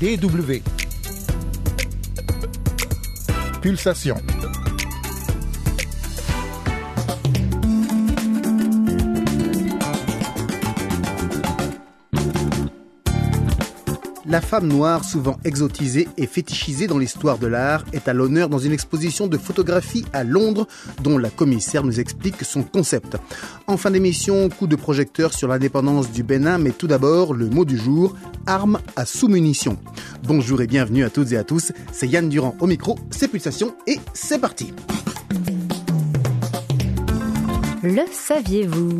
DW. Pulsation. La femme noire, souvent exotisée et fétichisée dans l'histoire de l'art, est à l'honneur dans une exposition de photographie à Londres dont la commissaire nous explique son concept. En fin d'émission, coup de projecteur sur l'indépendance du Bénin, mais tout d'abord, le mot du jour, arme à sous-munitions. Bonjour et bienvenue à toutes et à tous, c'est Yann Durand au micro, c'est Pulsation et c'est parti Le saviez-vous?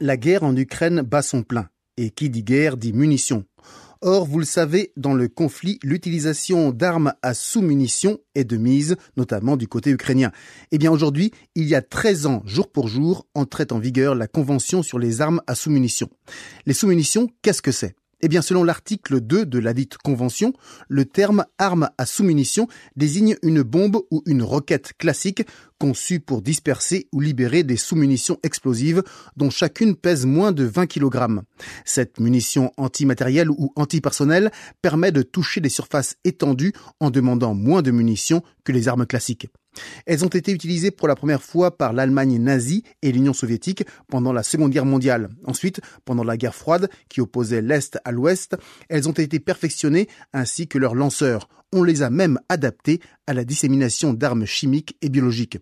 La guerre en Ukraine bat son plein. Et qui dit guerre dit munitions. Or, vous le savez, dans le conflit, l'utilisation d'armes à sous-munitions est de mise, notamment du côté ukrainien. Eh bien, aujourd'hui, il y a 13 ans, jour pour jour, entrait en vigueur la Convention sur les armes à sous-munitions. Les sous-munitions, qu'est-ce que c'est? Eh bien, selon l'article 2 de la dite convention, le terme arme à sous-munition désigne une bombe ou une roquette classique conçue pour disperser ou libérer des sous-munitions explosives dont chacune pèse moins de 20 kg. Cette munition antimatérielle ou antipersonnelle permet de toucher des surfaces étendues en demandant moins de munitions que les armes classiques. Elles ont été utilisées pour la première fois par l'Allemagne nazie et l'Union soviétique pendant la Seconde Guerre mondiale. Ensuite, pendant la guerre froide qui opposait l'Est à l'Ouest, elles ont été perfectionnées ainsi que leurs lanceurs. On les a même adaptées à la dissémination d'armes chimiques et biologiques.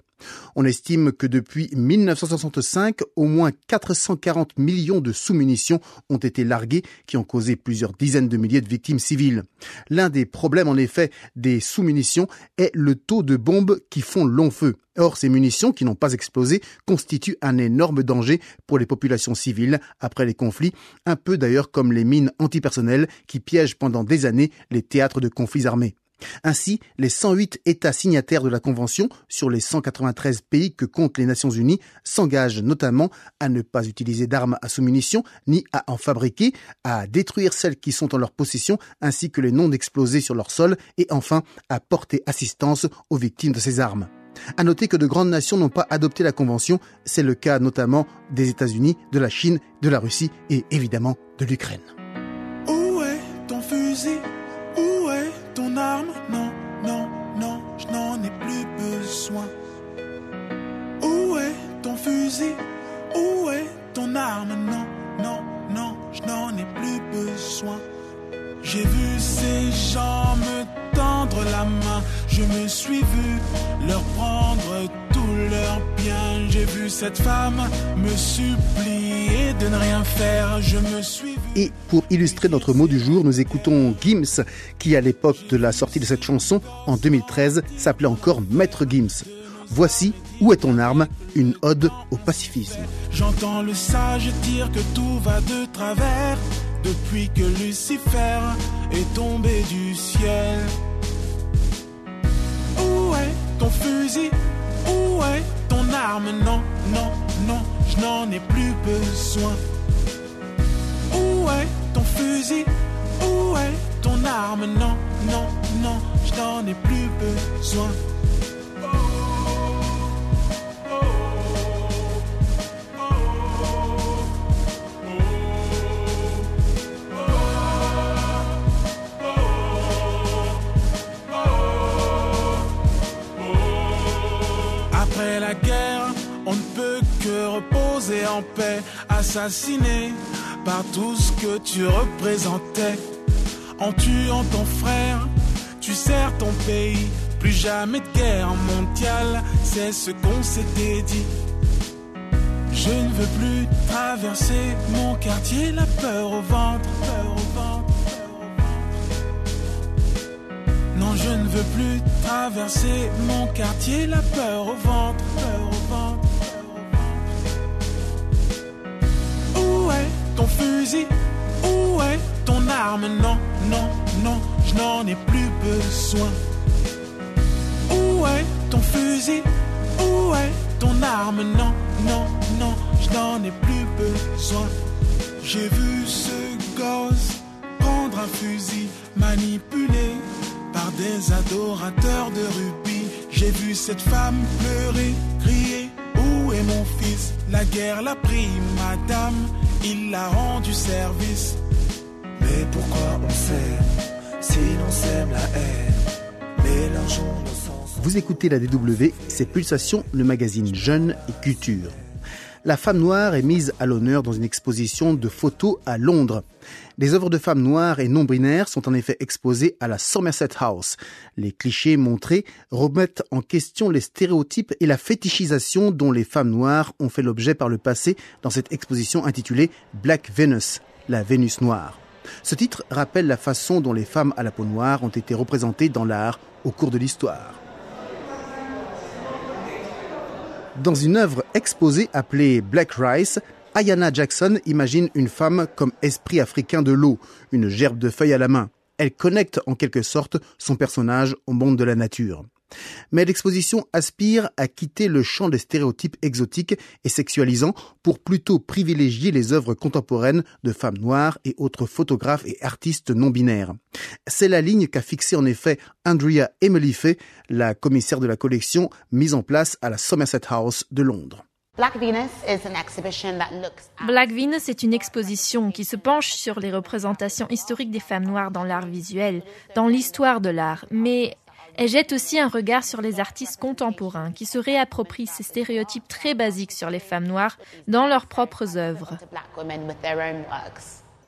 On estime que depuis 1965, au moins 440 millions de sous-munitions ont été larguées qui ont causé plusieurs dizaines de milliers de victimes civiles. L'un des problèmes en effet des sous-munitions est le taux de bombes qui font long feu. Or, ces munitions qui n'ont pas explosé constituent un énorme danger pour les populations civiles après les conflits, un peu d'ailleurs comme les mines antipersonnelles qui piègent pendant des années les théâtres de conflits armés. Ainsi, les 108 États signataires de la Convention sur les 193 pays que comptent les Nations Unies s'engagent notamment à ne pas utiliser d'armes à sous-munitions ni à en fabriquer, à détruire celles qui sont en leur possession ainsi que les non explosées sur leur sol et enfin à porter assistance aux victimes de ces armes. À noter que de grandes nations n'ont pas adopté la Convention, c'est le cas notamment des États-Unis, de la Chine, de la Russie et évidemment de l'Ukraine. J'ai vu ces gens me tendre la main, je me suis vu leur prendre tout leur bien. J'ai vu cette femme me supplier de ne rien faire, je me suis vu. Et pour illustrer notre mot du jour, nous écoutons Gims, qui à l'époque de la sortie de cette chanson, en 2013, s'appelait encore Maître Gims. Voici Où est ton arme? Une ode au pacifisme. J'entends le sage dire que tout va de travers depuis que Lucifer est tombé du ciel. Où est ton fusil? Où est ton arme? Non, non, non, je n'en ai plus besoin. Où est ton fusil? Où est ton arme? Non, non, non, je n'en ai plus besoin. Reposer en paix, assassiné par tout ce que tu représentais. En tuant ton frère, tu sers ton pays. Plus jamais de guerre mondiale, c'est ce qu'on s'était dit. Je ne veux plus traverser mon quartier, la peur au ventre, peur au ventre. Non, je ne veux plus traverser mon quartier, la peur au ventre. peur au ventre. Fusil Où est ton arme? Non, non, non, je n'en ai plus besoin. Où est ton fusil? Où est ton arme? Non, non, non, je n'en ai plus besoin. J'ai vu ce gosse prendre un fusil manipulé par des adorateurs de rubis. J'ai vu cette femme pleurer, crier. Où est mon fils? La guerre l'a pris, madame. Il l'a rendu service. Mais pourquoi on s'aime si l'on sème la haine? Mélangeons nos sens. Vous écoutez la DW, c'est Pulsation, le magazine Jeune et Culture. La femme noire est mise à l'honneur dans une exposition de photos à Londres. Des œuvres de femmes noires et non-binaires sont en effet exposées à la Somerset House. Les clichés montrés remettent en question les stéréotypes et la fétichisation dont les femmes noires ont fait l'objet par le passé dans cette exposition intitulée Black Venus, la Vénus noire. Ce titre rappelle la façon dont les femmes à la peau noire ont été représentées dans l'art au cours de l'histoire. Dans une œuvre exposée appelée Black Rice, Ayana Jackson imagine une femme comme esprit africain de l'eau, une gerbe de feuilles à la main. Elle connecte en quelque sorte son personnage au monde de la nature. Mais l'exposition aspire à quitter le champ des stéréotypes exotiques et sexualisants pour plutôt privilégier les œuvres contemporaines de femmes noires et autres photographes et artistes non binaires. C'est la ligne qu'a fixée en effet Andrea Emelife, la commissaire de la collection mise en place à la Somerset House de Londres. Black Venus est une exposition qui se penche sur les représentations historiques des femmes noires dans l'art visuel, dans l'histoire de l'art, mais elle jette aussi un regard sur les artistes contemporains qui se réapproprient ces stéréotypes très basiques sur les femmes noires dans leurs propres œuvres.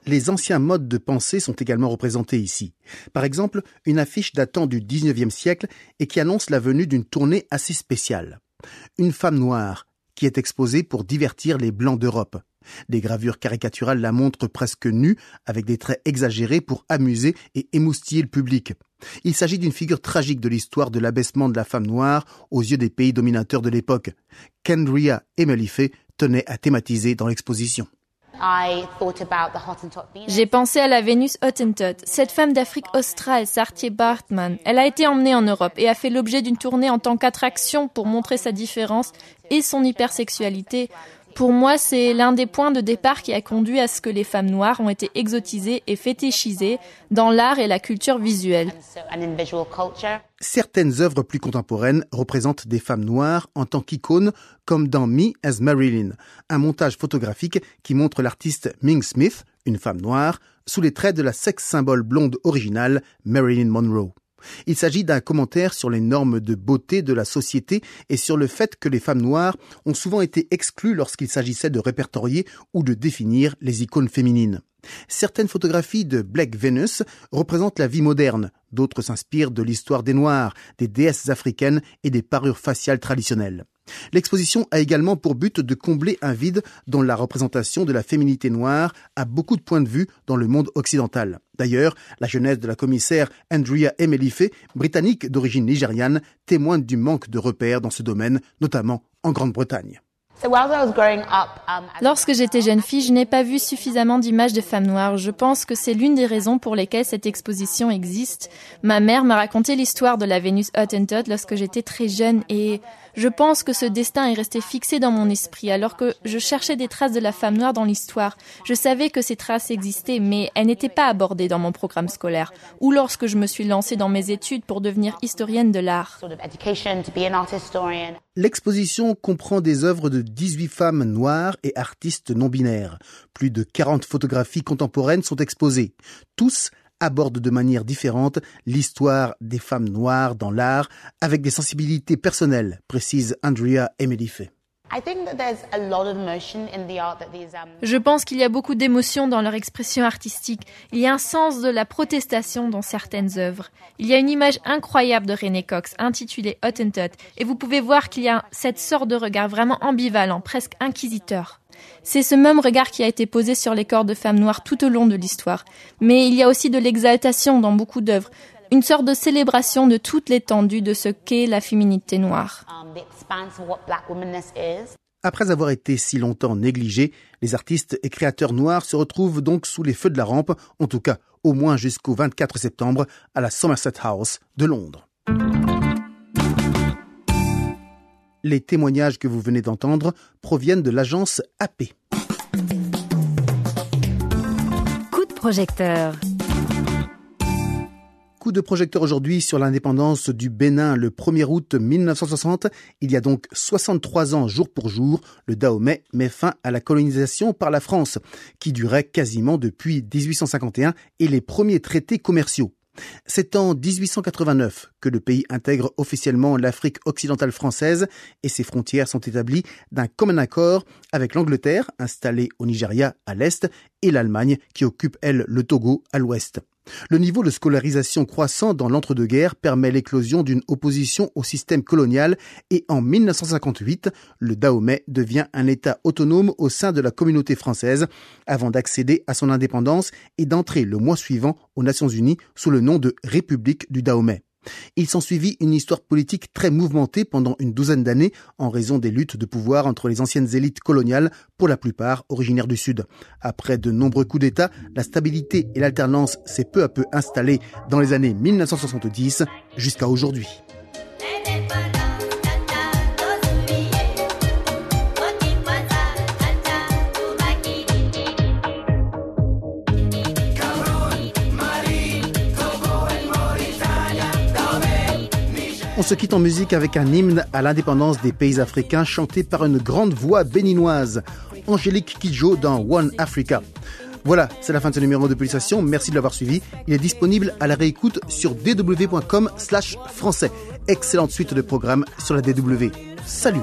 Les anciens modes de pensée sont également représentés ici. Par exemple, une affiche datant du 19e siècle et qui annonce la venue d'une tournée assez spéciale. Une femme noire qui est exposée pour divertir les blancs d'Europe. Des gravures caricaturales la montrent presque nue, avec des traits exagérés pour amuser et émoustiller le public. Il s'agit d'une figure tragique de l'histoire de l'abaissement de la femme noire aux yeux des pays dominateurs de l'époque. Kendria Emelife tenait à thématiser dans l'exposition. J'ai pensé à la Vénus Hottentot, cette femme d'Afrique australe, Sartier Bartman. Elle a été emmenée en Europe et a fait l'objet d'une tournée en tant qu'attraction pour montrer sa différence et son hypersexualité. Pour moi, c'est l'un des points de départ qui a conduit à ce que les femmes noires ont été exotisées et fétichisées dans l'art et la culture visuelle. Certaines œuvres plus contemporaines représentent des femmes noires en tant qu'icônes, comme dans Me as Marilyn, un montage photographique qui montre l'artiste Ming Smith, une femme noire, sous les traits de la sex symbole blonde originale Marilyn Monroe. Il s'agit d'un commentaire sur les normes de beauté de la société et sur le fait que les femmes noires ont souvent été exclues lorsqu'il s'agissait de répertorier ou de définir les icônes féminines. Certaines photographies de Black Venus représentent la vie moderne, d'autres s'inspirent de l'histoire des Noirs, des déesses africaines et des parures faciales traditionnelles. L'exposition a également pour but de combler un vide dont la représentation de la féminité noire a beaucoup de points de vue dans le monde occidental. D'ailleurs, la jeunesse de la commissaire Andrea Emelife, britannique d'origine nigériane, témoigne du manque de repères dans ce domaine, notamment en Grande-Bretagne. So while I was growing up, um, Lorsque j'étais jeune fille, je n'ai pas vu suffisamment d'images de femmes noires. Je pense que c'est l'une des raisons pour lesquelles cette exposition existe. Ma mère m'a raconté l'histoire de la Vénus Hottentot lorsque j'étais très jeune et je pense que ce destin est resté fixé dans mon esprit alors que je cherchais des traces de la femme noire dans l'histoire. Je savais que ces traces existaient, mais elles n'étaient pas abordées dans mon programme scolaire ou lorsque je me suis lancée dans mes études pour devenir historienne de l'art. L'exposition comprend des œuvres de 18 femmes noires et artistes non binaires. Plus de 40 photographies contemporaines sont exposées. Tous abordent de manière différente l'histoire des femmes noires dans l'art avec des sensibilités personnelles, précise Andrea Emelife. Je pense qu'il y a beaucoup d'émotions dans leur expression artistique. Il y a un sens de la protestation dans certaines œuvres. Il y a une image incroyable de René Cox intitulée Hottentot et vous pouvez voir qu'il y a cette sorte de regard vraiment ambivalent, presque inquisiteur. C'est ce même regard qui a été posé sur les corps de femmes noires tout au long de l'histoire. Mais il y a aussi de l'exaltation dans beaucoup d'œuvres, une sorte de célébration de toute l'étendue de ce qu'est la féminité noire. um. Après avoir été si longtemps négligés, les artistes et créateurs noirs se retrouvent donc sous les feux de la rampe, en tout cas au moins jusqu'au 24 septembre à la Somerset House de Londres. Les témoignages que vous venez d'entendre proviennent de l'agence AP. Coup de projecteur. De projecteur aujourd'hui sur l'indépendance du Bénin le 1er août 1960. Il y a donc 63 ans jour pour jour, le Dahomey met fin à la colonisation par la France, qui durait quasiment depuis 1851 et les premiers traités commerciaux. C'est en 1889 que le pays intègre officiellement l'Afrique occidentale française et ses frontières sont établies d'un commun accord avec l'Angleterre, installée au Nigeria à l'est, et l'Allemagne qui occupe, elle, le Togo à l'ouest. Le niveau de scolarisation croissant dans l'entre-deux-guerres permet l'éclosion d'une opposition au système colonial et en 1958, le Dahomey devient un État autonome au sein de la communauté française avant d'accéder à son indépendance et d'entrer le mois suivant aux Nations Unies sous le nom de République du Dahomey. Il s'ensuivit une histoire politique très mouvementée pendant une douzaine d'années en raison des luttes de pouvoir entre les anciennes élites coloniales, pour la plupart originaires du Sud. Après de nombreux coups d'État, la stabilité et l'alternance s'est peu à peu installée dans les années 1970 jusqu'à aujourd'hui. Se quitte en musique avec un hymne à l'indépendance des pays africains chanté par une grande voix béninoise, Angélique Kidjo dans One Africa. Voilà, c'est la fin de ce numéro de Pulsation. Merci de l'avoir suivi. Il est disponible à la réécoute sur dw.com slash français. Excellente suite de programmes sur la DW. Salut